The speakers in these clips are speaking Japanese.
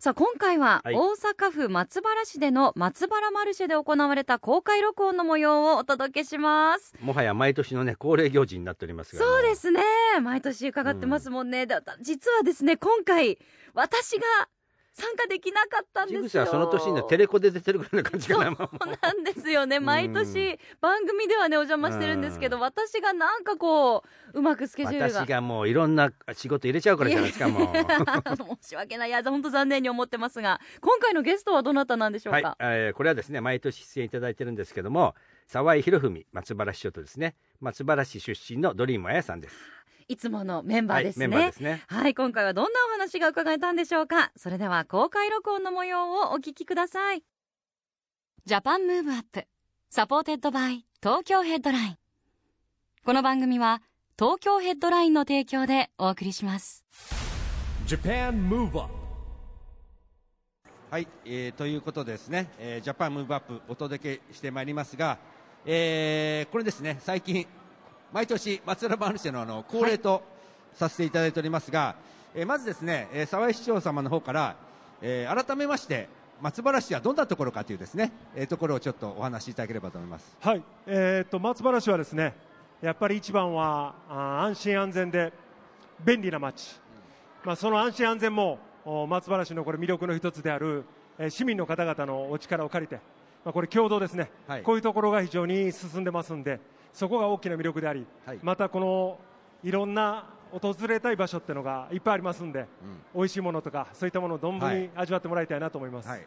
さあ今回ははい大阪府松原市での松原マルシェで行われた公開録音の模様をお届けします。もはや毎年のね恒例行事になっておりますがそうですね。毎年伺ってますもんね。だ実はですね、今回私が参加できなかったんですよ。その年にテレコで出てるぐらいの感じかなそうなんですよね。毎年番組ではねお邪魔してるんですけど、私がなんかこううまくスケジュールが。私がもういろんな仕事入れちゃうからじゃないですかもう申し訳ない。いや本当残念に思ってますが今回のゲストはどなたなんでしょうはいか、、えーこれはですね毎年出演いただいてるんですけども澤井宏文松原市長とですね松原市出身のドリームあやさんですい、つものメンバーですね、はい、メンバーですね。はい今回はどんなお話が伺えたんでしょうか。それでは公開録音の模様をお聞きください。 Japan Move Up supported by Tokyo Headline。この番組は東京ヘッドラインの提供でお送りします。はい、えーということでですね、えージャパンムーブアップお届けしてまいりますが、えーこれですね、最近、毎年、松原マルシェのあの恒例とさせていただいておりますが、えーまずですね、えー沢井市長様の方から、えー改めまして、松原市はどんなところかというですね、えーところをちょっとお話しいただければと思います。はい、えー、と松原市はですねやっぱり一番はあー安心安全で便利な街、まあ、その安心安全もお松原市のこれ魅力の一つである、えー市民の方々のお力を借りて、まあ、これ共同ですね、はい。こういうところが非常に進んでますんでそこが大きな魅力であり、はい。またこのいろんな訪れたい場所っていうのがいっぱいありますんで、美味しいものとかそういったものを存分はい。に味わってもらいたいなと思います。はい。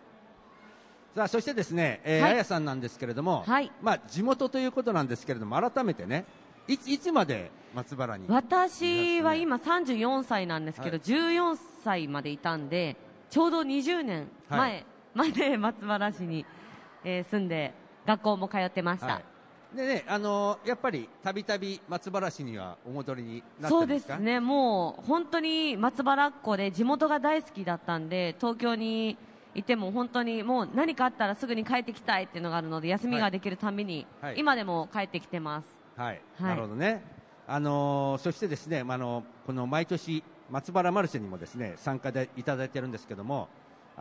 さあそしてですね、えーはい。あやさんなんですけれども、はい。まあ、地元ということなんですけれども、改めてね、いついつまで松原に私は今34歳なんですけど、はい。14歳までいたんでちょうど20年前はい。まで松原市に、えー住んで学校も通ってました、はい、でね、あのーやっぱりたびたび松原市にはお戻りになってそうですか？ですね。もう本当に松原っ子で地元が大好きだったんで東京にいても本当にもう何かあったらすぐに帰ってきたいっていうのがあるので休みができるたびに、はい。今でも帰ってきてます。はい、はい。なるほどね。あのーそしてですね、まああのこの毎年松原マルシェにもですね参加でいただいてるんですけども、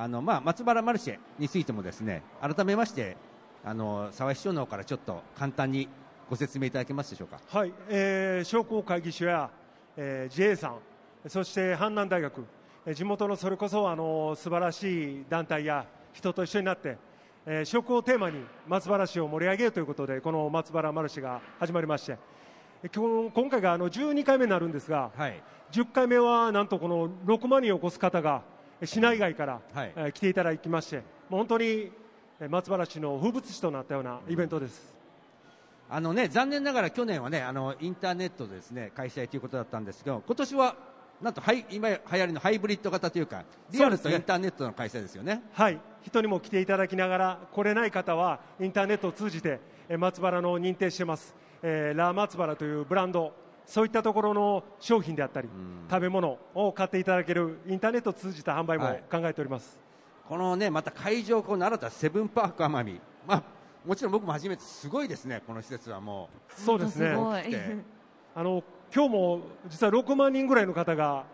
あのまあ松原マルシェについてもですね改めましてあの沢井市長の方からちょっと簡単にご説明いただけますでしょうか？はい、えー商工会議所や、えー JA さん、そして阪南大学、えー地元のそれこそあの素晴らしい団体や人と一緒になって、えー食をテーマに松原市を盛り上げるということで、この松原マルシェが始まりまして、えー今日今回があの12回目になるんですが、はい。10回目はなんとこの6万人を超す方がえー市内外から、はい。えー来ていただきまして、本当にえー松原市の風物詩となったようなイベントです。あのね残念ながら去年はねあのインターネットでですね開催ということだったんですけど今年はなんとハイ今流行りのハイブリッド型というかリアルとインターネットの開催ですよね。はい、人にも来ていただきながら来れない方はインターネットを通じてえー松原の認定してます、えーラ・松原というブランドそういったところの商品であったり食べ物を買っていただけるインターネットを通じた販売もはい。考えております、このねまた会場この新たなセブンパーク奄美まあもちろん僕も初めてすごいですねこの施設はもそうですね。あの今日も実は6万人ぐらいの方が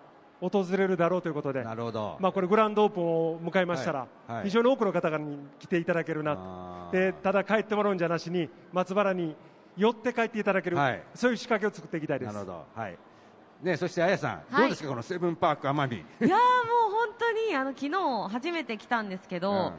訪れるだろうということうでなるほど、まあ、これグランドオープンを迎えましたら、はいはい。非常に多くの方々に来ていただけるなあー。でただ帰ってもらうんじゃなしに松原に寄って帰っていただける、はい。そういう仕掛けを作っていきたいです。なるほど。はい。ねそしてあやさん、はい。どうですかこのセブンパーク奄美？いやーもう本当にあの昨日初めて来たんですけど、うん。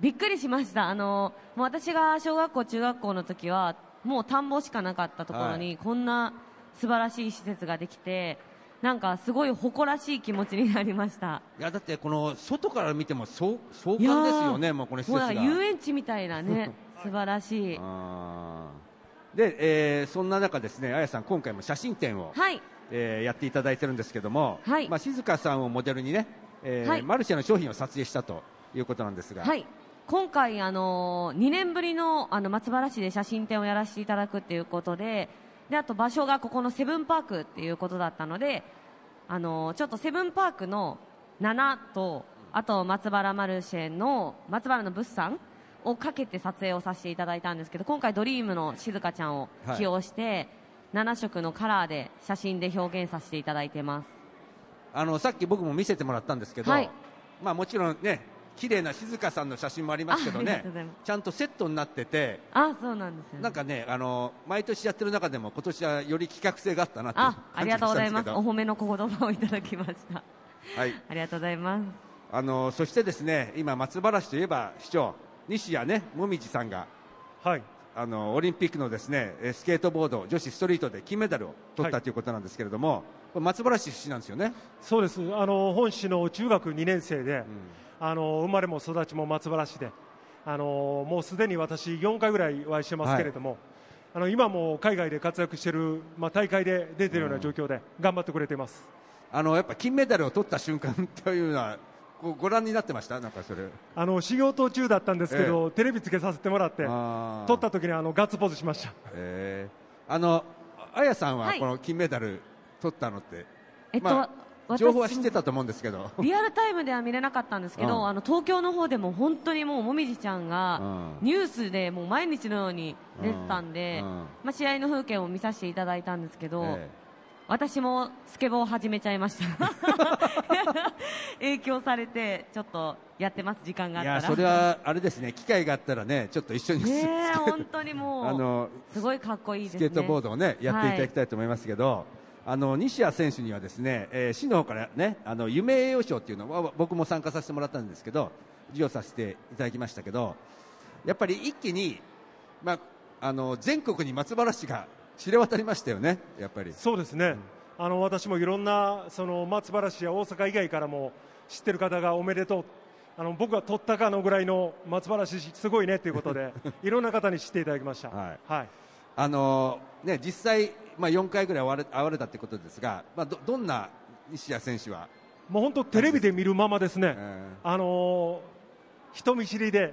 びっくりしました。あのもう私が小学校中学校の時はもう田んぼしかなかったところに、こんな素晴らしい施設ができてなんかすごい誇らしい気持ちになりました。いやだってこの外から見てもそう壮観ですよねもうこの施設が。なんか遊園地みたいなね 素晴らしい。あーで、えーそんな中ですねあやさん今回も写真展を、はい。えーやっていただいてるんですけども、はい。まあ、静香さんをモデルにね、えーはい。マルシェの商品を撮影したということなんですが、はい。今回、あの2年ぶりのあの松原市で写真展をやらせていただくっていうことでであと場所がここのセブンパークっていうことだったので、あのちょっとセブンパークの7とあと松原マルシェの松原の物産をかけて撮影をさせていただいたんですけど今回、ドリームの静香ちゃんを起用して、7色のカラーで写真で表現させていただいてます。あのさっき僕も見せてもらったんですけど、はい。まあ、もちろんね綺麗な静香さんの写真もありますけどねちゃんとセットになっててあそうなんですよ、ね、なんかねあの毎年やってる中でも今年はより企画性があったなってあありがとうございます。お褒めの言葉をいただきました。はい。ありがとうございます。あのそしてですね今松原市といえば市長西谷ねもみじさんがはい。あのオリンピックのですねえスケートボード女子ストリートで金メダルを取ったはいということなんですけれども、松原市出身なんですよね？そうです。あの本市の中学2年生で、あの生まれも育ちも松原市であのもうすでに私4回ぐらいお会いしてますけれども、あの今も海外で活躍している、まあ、大会で出てるような状況で頑張ってくれています、あのやっぱ金メダルを取った瞬間というのはご覧になってました？なんかそれ。あの修行途中だったんですけど、テレビつけさせてもらってあー。取った時にあのガッツポーズしました。えーあのあやさんははい。この金メダル取ったのって、えっと、まあ、私情報は知ってたと思うんですけど。リアルタイムでは見れなかったんですけど、うん。あの東京の方でも本当にもうもみじちゃんがうん。ニュースでもう毎日のように出てたんで、うん。うん。まあ、試合の風景を見させていただいたんですけど、え私もスケボーを始めちゃいました。影響されてちょっとやってます。時間があったら。えいやそれはあれですね。機会があったらねちょっと一緒にね本当にもうあのすごいかっこいいね。スケートボードをねやっていただきたいと思いますけど、あの西矢選手にはですね、えー市の方からねあの夢栄誉賞っていうのは僕も参加させてもらったんですけど授与させていただきましたけどやっぱり一気に、まあ、あの全国に松原市が知れ渡りましたよねやっぱり。そうですね、あの私もいろんなその松原市や大阪以外からも知ってる方がおめでとう。あの僕が取ったかのぐらいの松原市すごいねということで いろんな方に知っていただきました。はい。はい。あのね、実際、まあ、4回ぐらい会われ会われたということですが、まあ、どどんな西矢選手は、もう本当テレビで見るままですね、え。あのー人見知りで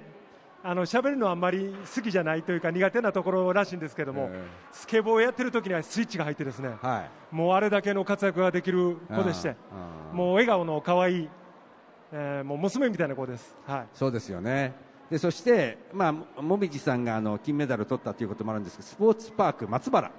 あの喋るのはあんまり好きじゃないというか苦手なところらしいんですけども、えスケボーをやってる時にはスイッチが入ってですね、はい、もうあれだけの活躍ができる子でして、うんもう笑顔の可愛い、えーもう娘みたいな子です。はいそうですよね。でそして、まあ、もみじさんがあの金メダルを取ったということもあるんですけどスポーツパーク松原っ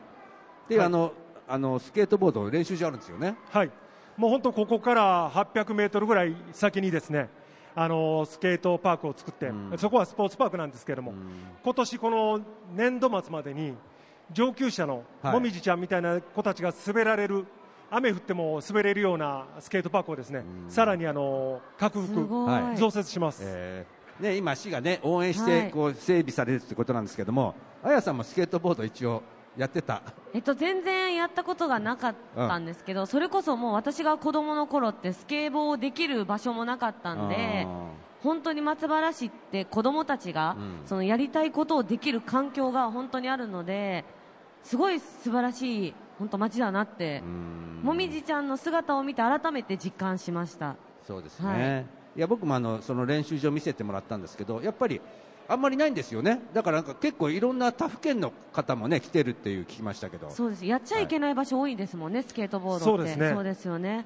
ていう、はいあのあのスケートボード練習場あるんですよね。はい、もう本当ここから800メートルぐらい先にですね、あのスケートパークを作って、うん。そこはスポーツパークなんですけれども、うん。今年この年度末までに上級者のはい。もみじちゃんみたいな子たちが滑られる。雨降っても滑れるようなスケートパークをですね、うん。さらにあの拡す幅、増設します。えー。ね、今、市が、ね、応援しはい。てこう整備されるということなんですけども、あやさんもスケートボード一応やってた、えっと、全然やったことがなかったんですけど、それこそもう私が子供の頃ってスケボーできる場所もなかったんで本当に松原市って子供たちが、うん。そのやりたいことをできる環境が本当にあるのですごい素晴らしい本当街だなってうん。もみじちゃんの姿を見て改めて実感しました。そうですね、、はいや僕もあのその練習場見せてもらったんですけどやっぱりあんまりないんですよね。だからなんか結構いろんな他府県の方もね来てるっていう聞きましたけど。そうです。やっちゃいけない場所多いですもんね、スケートボードって。そうですね。そうですよね。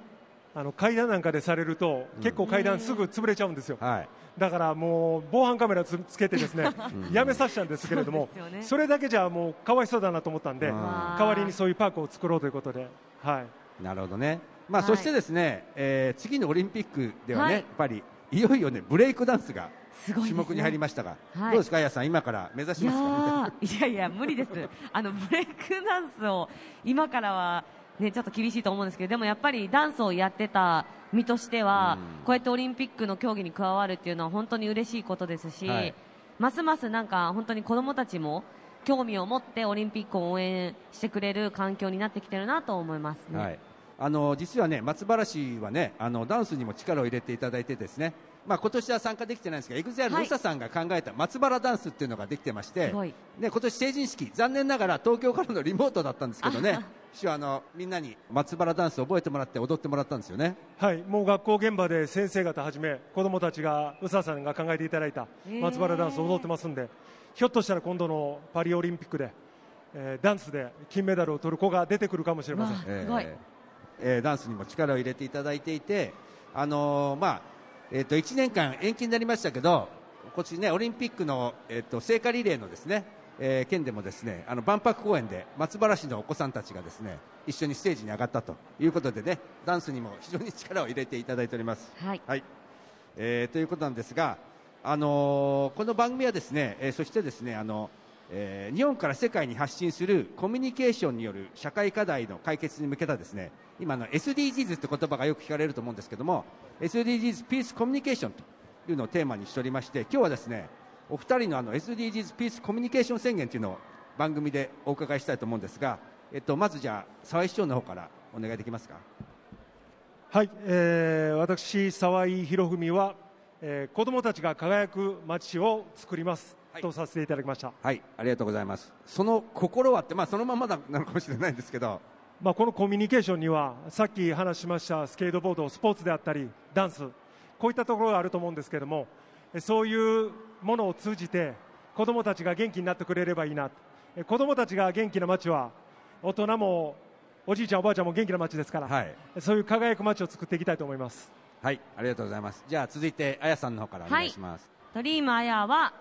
あの階段なんかでされると、結構階段すぐ潰れちゃうんですよ。はい。だからもう防犯カメラつつけてですね、やめさせたんですけれどもそうですよね。それだけじゃもうかわいそうだなと思ったんでうん代わりにそういうパークを作ろうということで、はい、なるほどね、まあはい。そしてですね、えー次のオリンピックではね、はい。やっぱりいよいよねブレイクダンスがすごいね。種目に入りましたが、はい。どうですか、あやさん、今から目指しいやますか？ーいやいや無理です。あのブレイクダンスを今からはねちょっと厳しいと思うんですけどでもやっぱりダンスをやってた身としては、うん。こうやってオリンピックの競技に加わるっていうのは本当に嬉しいことですし、はい。ますますなんか本当に子どもたちも興味を持ってオリンピックを応援してくれる環境になってきてるなと思いますね。はい、あの実はね松原市はねあのダンスにも力を入れていただいてですね、まあ今年は参加できてないんですが、エグゼアルはい。の宇佐さんが考えた松原ダンスっていうのができてまして、すごい。ね今年成人式残念ながら東京からのリモートだったんですけどね、師匠あのみんなに松原ダンスを覚えてもらって踊ってもらったんですよね。はい、もう学校現場で先生方はじめ子どもたちが宇佐さんが考えていただいた松原ダンスを踊ってますんで、ひょっとしたら今度のパリオリンピックで、えーダンスで金メダルを取る子が出てくるかもしれません。わあすごい。えーえーダンスにも力を入れていただいていて、あのーまあえー、と1年間延期になりましたけど、今年ねオリンピックの、えー、と聖火リレーのですね、えー県でもですねあの万博公園で松原市のお子さんたちがですね一緒にステージに上がったということでねダンスにも非常に力を入れていただいております。はいはいえーということなんですが、あのーこの番組はですね、えーそしてですねあの、えー日本から世界に発信するコミュニケーションによる社会課題の解決に向けたですね今の SDGs って言葉がよく聞かれると思うんですけども SDGs ピースコミュニケーションというのをテーマにしておりまして今日はですねお二人のあの SDGs ピースコミュニケーション宣言というのを番組でお伺いしたいと思うんですが、えっと、まずじゃあ沢井市長の方からお願いできますか？はい、えー私、沢井博文は、えー子どもたちが輝く街を作ります、とさせていただきました、はい、ありがとうございます。その心はって、まあ、そのままなのかもしれないんですけど、まあ、このコミュニケーションにはさっき話しましたスケートボードスポーツであったりダンスこういったところがあると思うんですけれどもえそういうものを通じて子どもたちが元気になってくれればいいな。え子どもたちが元気な街は大人もおじいちゃんおばあちゃんも元気な街ですから、はい、そういう輝く街を作っていきたいと思います。はい、ありがとうございます。じゃあ、続いて、あやさんの方からお願いします。ドリームアヤは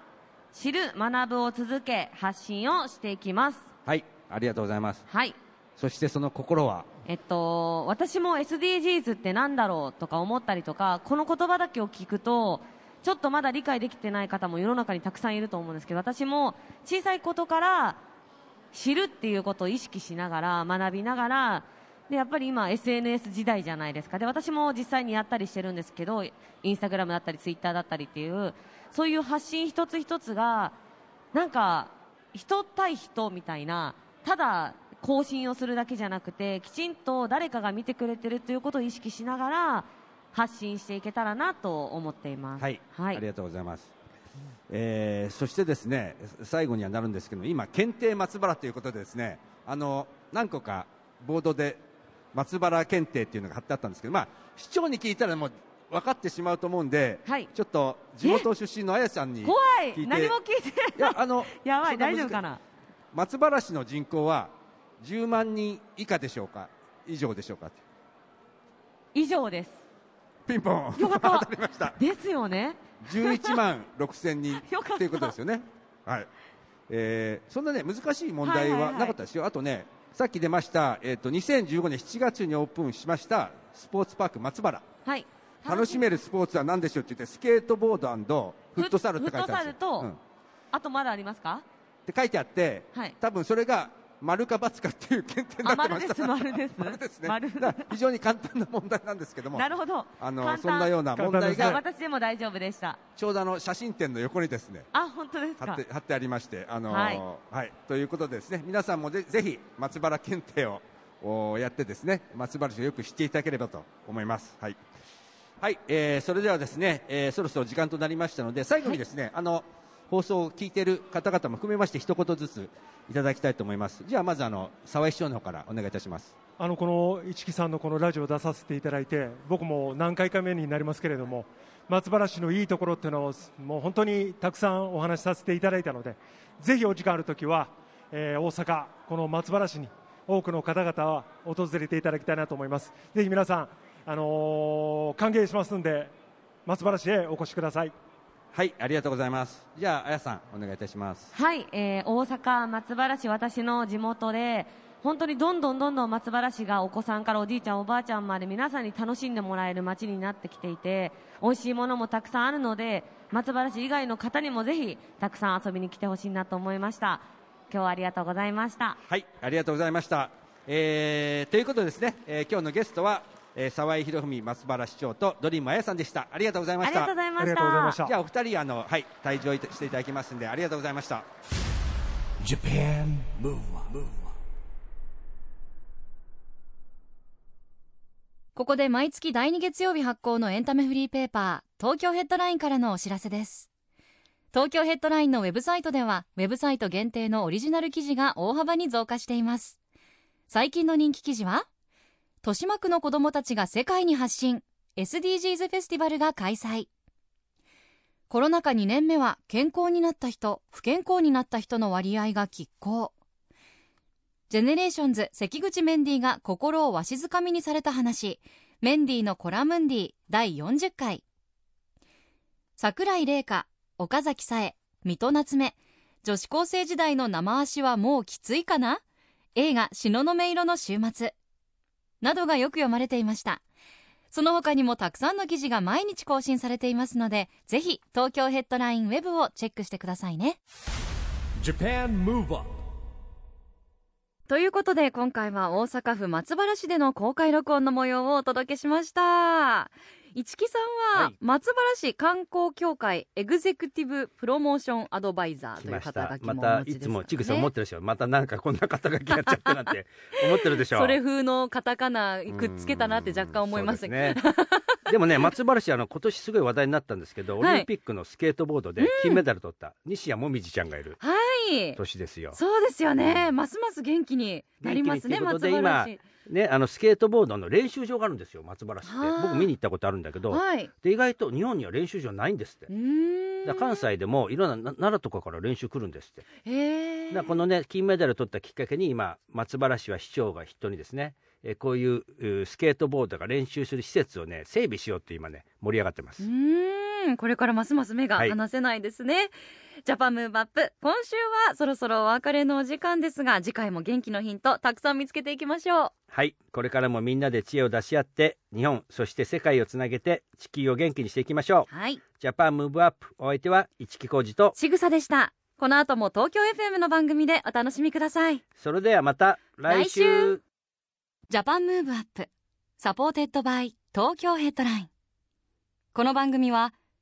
知る学ぶを続け発信をしていきます。はい、ありがとうございます。はい。そして、その心は、えっと、私も SDGs ってなんだろうとか思ったりとかこの言葉だけを聞くとちょっとまだ理解できてない方も世の中にたくさんいると思うんですけど私も小さいことから知るっていうことを意識しながら学びながらでやっぱり今 SNS 時代じゃないですか。で私も実際にやったりしてるんですけどインスタグラムだったりツイッターだったりっていうそういう発信一つ一つがなんか人対人みたいなただ更新をするだけじゃなくてきちんと誰かが見てくれてるということを意識しながら発信していけたらなと思っています。はい、はいありがとうございます。えーそしてですね、最後にはなるんですけど、今、検定松原ということでですね、あの、何個かボードで松原検定っていうのが貼ってあったんですけど、まあ、市長に聞いたらもう分かってしまうと思うんで、はい。ちょっと地元出身のあやさんに怖聞い何も聞いてい。や、あの、やばい大丈夫かな？松原市の人口は10万人以下でしょうか？以上でしょうか？以上です。ピンポン。よかった。当たりました。ですよね。11万6千人 ということですよね。はい。えーそんなね難しい問題はなかったですよ、あとねさっき出ました、えー、と2015年7月にオープンしましたスポーツパーク松原。はい楽しめるスポーツは何でしょうって言ってスケートボードフットサルって書いてあるんですよ。フットサルとうん。あとまだありますか？って書いてあって、はい。多分それが丸か×かっていう検定になってましたあ丸です丸です。丸ですね。非常に簡単な問題なんですけども。なるほど。あのそんなような問題が私でも大丈夫でした。ちょうどあの写真展の横にですねあ本当ですか。貼って貼ってありまして、あのーははい。いということでですね皆さんもぜぜひ松原検定をおやってですね松原市をよく知っていただければと思います。はいはい、えーそれではですね、えーそろそろ時間となりましたので最後にですね、あの放送を聞いている方々も含めまして一言ずついただきたいと思います。じゃあまずあの沢井市長の方からお願いいたします。あのこの市木さんのこのラジオを出させていただいて僕も何回か目になりますけれども松原市のいいところっていうのをもう本当にたくさんお話しさせていただいたのでぜひお時間あるときは、えー大阪この松原市に多くの方々は訪れていただきたいなと思いますぜひ皆さん、あのー歓迎しますので松原市へお越しくださいはい、ありがとうございます。じゃああやさんお願いいたします。はい、えー大阪松原市私の地元で本当にどんどんどんどん松原市がお子さんからおじいちゃんおばあちゃんまで皆さんに楽しんでもらえる街になってきていて美味しいものもたくさんあるので松原市以外の方にもぜひたくさん遊びに来てほしいなと思いました今日はありがとうございましたはい、ありがとうございました。えーということでですね、えー今日のゲストは、えー沢井博文松原市長とドリームあやさんでした。ありがとうございましたありがとうご。ざいましたたじゃあお二人あのはい退場していただきますんでありがとうございました。Japan Move Up, ここで毎月第2月曜日発行のエンタメフリーペーパー東京ヘッドラインからのお知らせです東京ヘッドラインのウェブサイトではウェブサイト限定のオリジナル記事が大幅に増加しています最近の人気記事は豊島区の子どもたちが世界に発信。SDGs フェスティバルが開催。コロナ禍2年目は健康になった人不健康になった人の割合が拮抗。ジェネレーションズ関口メンディーが心をわしづかみにされた話。メンディーのコラムンディ第40回。桜井玲香岡崎紗恵三戸なつめ。女子高生時代の生足はもうきついかな？映画「東雲色の週末」などがよく読まれていました。その他にもたくさんの記事が毎日更新されていますのでぜひ東京ヘッドラインウェブをチェックしてくださいね。Japan Move Up ということで今回は大阪府松原市での公開録音の模様をお届けしました市木さんは、はい。松原市観光協会エグゼクティブプロモーションアドバイザーという肩書きもまた。お持ちですよね。いつもちぐさん思ってるでしょまたなんかこんな肩書きやっちゃったなんて思ってるでしょ それ風のカタカナくっつけたなって若干思いましたけど、ですね。でもね松原市あの今年すごい話題になったんですけど、はい。オリンピックのスケートボードで金メダル取った西矢椛ちゃんがいる。はい。年ですよ。そうですよね、ますます元気になりますね松原市ね、あのスケートボードの練習場があるんですよ松原市って。はあ。僕見に行ったことあるんだけど、はい。で意外と日本には練習場ないんですって。関西でもいろんなな奈良とかから練習来るんですって。このね金メダル取ったきっかけに今松原市は市長が人にですねえーこういうスケートボードが練習する施設をね整備しようって今ね盛り上がってます。う。ーん。これからますます目がはい。離せないですね、Japan Move Up 今週はそろそろお別れのお時間ですが次回も元気のヒントたくさん見つけていきましょう。はいこれからもみんなで知恵を出し合って日本そして世界をつなげて地球を元気にしていきましょう。はい。 Japan Move Up お相手は一木広治とちぐさでした。この後も東京 FM の番組でお楽しみください。それではまた来週。来週。 Japan Move Up supported by Tokyo Headline。この番組は